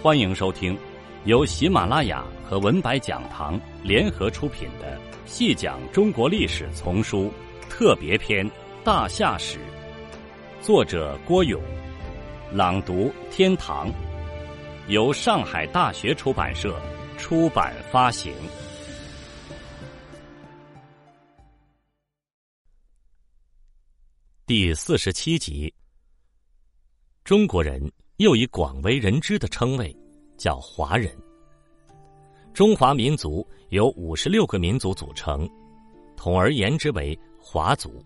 欢迎收听由喜马拉雅和文白讲堂联合出品的《细讲中国历史丛书特别篇·大夏史》，作者郭勇，朗读天堂，由上海大学出版社出版发行。第四十七集，中国人。又以广为人知的称谓，叫华人。中华民族由五十六个民族组成，统而言之为华族。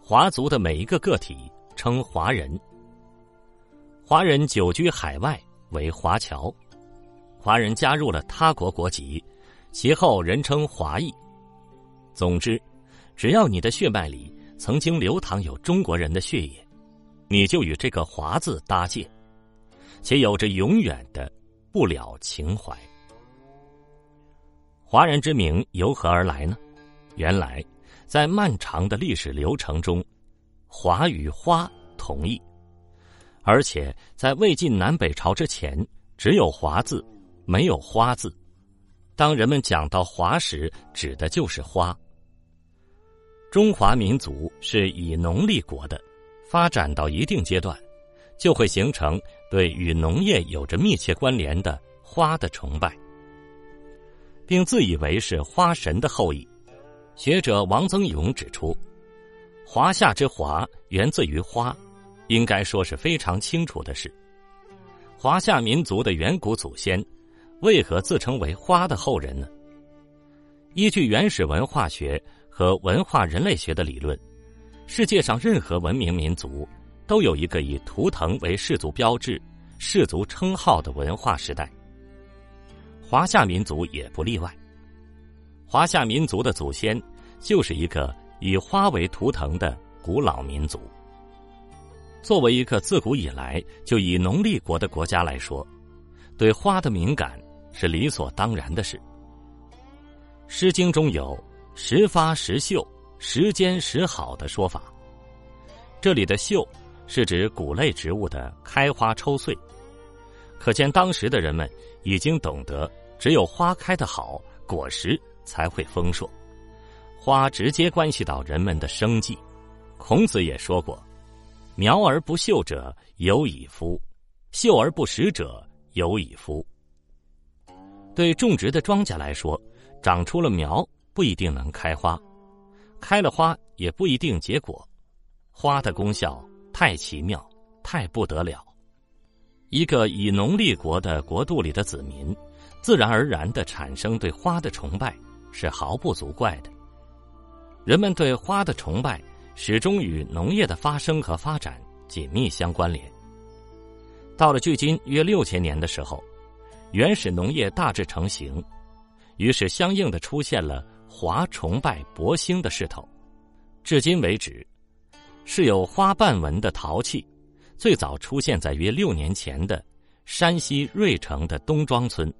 华族的每一个个体称华人。华人久居海外为华侨，华人加入了他国国籍，其后人称华裔。总之，只要你的血脉里曾经流淌有中国人的血液。你就与这个“华”字搭界，且有着永远的不了情怀。华人之名由何而来呢？原来，在漫长的历史流程中，“华”与“花”同义，而且在魏晋南北朝之前，只有“华”字，没有“花”字。当人们讲到“华”时，指的就是花。中华民族是以农立国的。发展到一定阶段，就会形成对与农业有着密切关联的花的崇拜，并自以为是花神的后裔。学者王增勇指出，“华夏之华”源自于花，应该说是非常清楚的事。华夏民族的远古祖先为何自称为花的后人呢？依据原始文化学和文化人类学的理论。世界上任何文明民族，都有一个以图腾为氏族标志、氏族称号的文化时代。华夏民族也不例外。华夏民族的祖先就是一个以花为图腾的古老民族。作为一个自古以来就以农立国的国家来说，对花的敏感是理所当然的事。《诗经》中有“时发时秀”。时间时好的说法，这里的“秀”是指谷类植物的开花抽穗，可见当时的人们已经懂得，只有花开的好，果实才会丰硕。花直接关系到人们的生计。孔子也说过：“苗而不秀者有矣夫，秀而不实者有矣夫。”对种植的庄稼来说，长出了苗不一定能开花。开了花也不一定结果，花的功效太奇妙，太不得了。一个以农立国的国度里的子民，自然而然的产生对花的崇拜，是毫不足怪的。人们对花的崇拜，始终与农业的发生和发展紧密相关联。到了距今约六千年的时候，原始农业大致成型，于是相应的出现了。华崇拜博兴的势头，至今为止，是有花瓣纹的陶器，最早出现在约六年前的山西芮城的东庄村。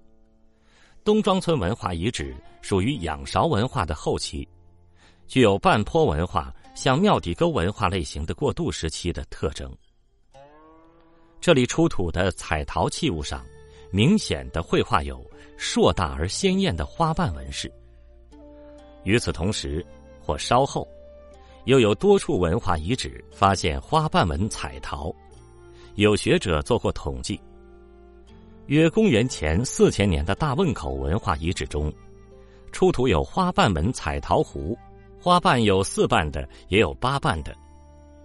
东庄村文化遗址属于仰韶文化的后期，具有半坡文化向庙底沟文化类型的过渡时期的特征。这里出土的彩陶器物上，明显的绘画有硕大而鲜艳的花瓣纹饰。与此同时，或稍后，又有多处文化遗址发现花瓣纹彩陶。有学者做过统计，约公元前四千年的大汶口文化遗址中，出土有花瓣纹彩陶壶，花瓣有四瓣的，也有八瓣的，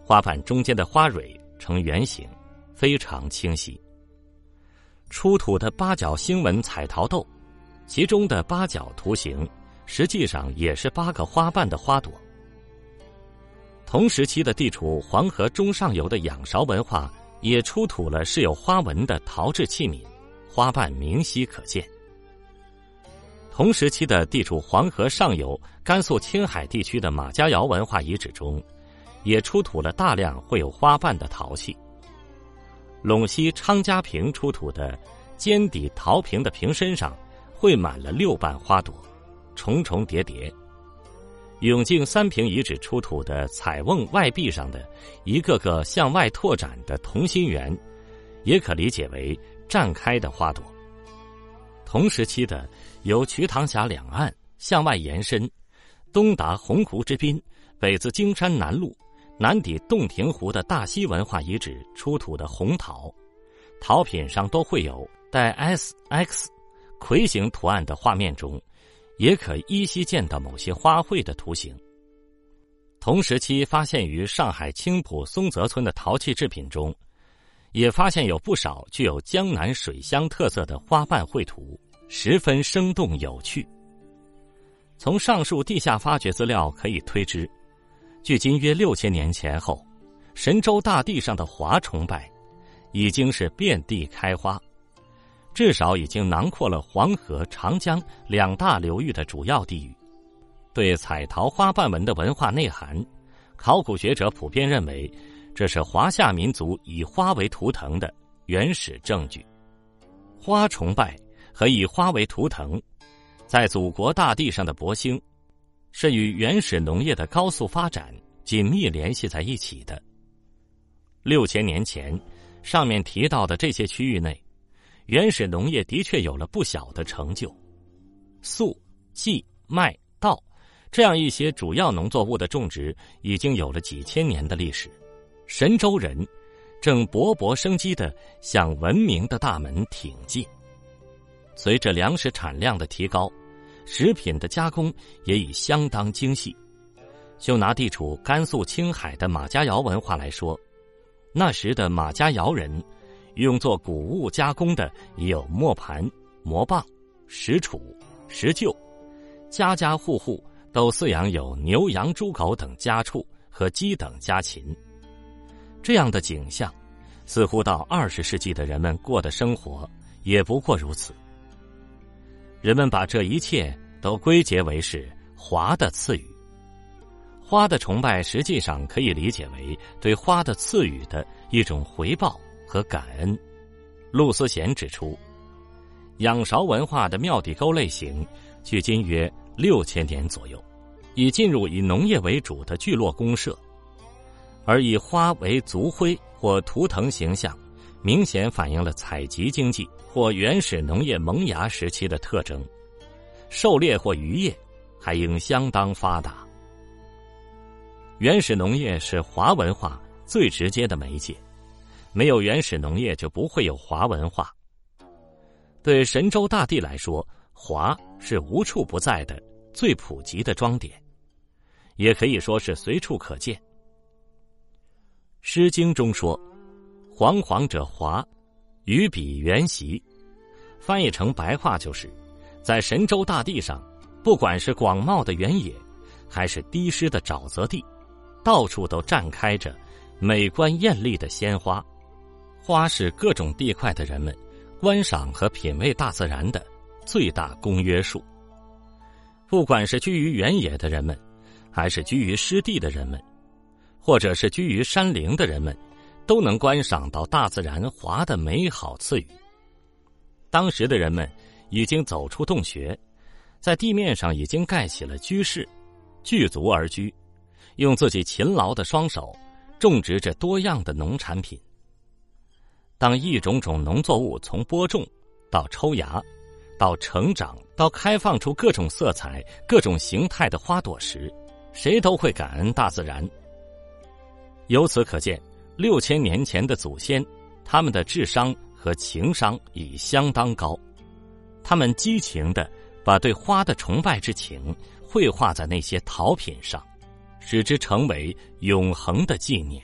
花瓣中间的花蕊呈圆形，非常清晰。出土的八角星纹彩陶豆，其中的八角图形。实际上也是八个花瓣的花朵。同时期的地处黄河中上游的仰韶文化也出土了饰有花纹的陶制器皿，花瓣明晰可见。同时期的地处黄河上游甘肃青海地区的马家窑文化遗址中，也出土了大量绘有花瓣的陶器。陇西昌家坪出土的尖底陶瓶的瓶身上，绘满了六瓣花朵。重重叠叠，永靖三平遗址出土的彩瓮外壁上的一个个向外拓展的同心圆，也可理解为绽开的花朵。同时期的由瞿塘峡两岸向外延伸，东达洪湖之滨，北自荆山南麓，南抵洞庭湖的大溪文化遗址出土的红陶，陶品上都会有带 S X 葵形图案的画面中，也可依稀见到某些花卉的图形。同时期发现于上海青浦松泽村的陶器制品中，也发现有不少具有江南水乡特色的花瓣绘图，十分生动有趣。从上述地下发掘资料可以推知，距今约六千年前后，神州大地上的华崇拜已经是遍地开花，至少已经囊括了黄河、长江两大流域的主要地域。对彩陶花瓣纹的文化内涵，考古学者普遍认为，这是华夏民族以花为图腾的原始证据。花崇拜和以花为图腾，在祖国大地上的博兴，是与原始农业的高速发展紧密联系在一起的。六千年前，上面提到的这些区域内，原始农业的确有了不小的成就，粟、稷、麦、稻。这样一些主要农作物的种植已经有了几千年的历史，神州人正勃勃生机的向文明的大门挺进。随着粮食产量的提高，食品的加工也已相当精细。就拿地处甘肃青海的马家窑文化来说，那时的马家窑人用作谷物加工的已有磨盘、磨棒、石杵、石臼，家家户户。都饲养有牛羊猪狗等家畜和鸡等家禽，这样的景象，似乎到二十世纪的人们过的生活也不过如此。人们把这一切都归结为是华的赐予，花的崇拜实际上可以理解为对花的赐予的一种回报和感恩。陆思贤指出，仰韶文化的庙底沟类型，距今约。六千年左右，已进入以农业为主的聚落公社，而以花为族徽或图腾形象，明显反映了采集经济或原始农业萌芽时期的特征。狩猎或渔业还应相当发达。原始农业是华文化最直接的媒介，没有原始农业就不会有华文化。对神州大地来说。华是无处不在的、最普及的装点，也可以说是随处可见。《诗经》中说：“煌煌者华，于彼原习。”翻译成白话就是，在神州大地上，不管是广袤的原野，还是低湿的沼泽地，到处都绽开着美观艳丽的鲜花。花是各种地块的人们观赏和品味大自然的。最大公约数。不管是居于原野的人们，还是居于湿地的人们，或者是居于山林的人们，都能观赏到大自然华的美好赐予。当时的人们已经走出洞穴，在地面上已经盖起了居室，聚足而居，用自己勤劳的双手种植着多样的农产品。当一种种农作物从播种到抽芽，到成长，到开放出各种色彩、各种形态的花朵时，谁都会感恩大自然。由此可见，六千年前的祖先，他们的智商和情商已相当高，他们激情的把对花的崇拜之情绘画在那些陶品上，使之成为永恒的纪念。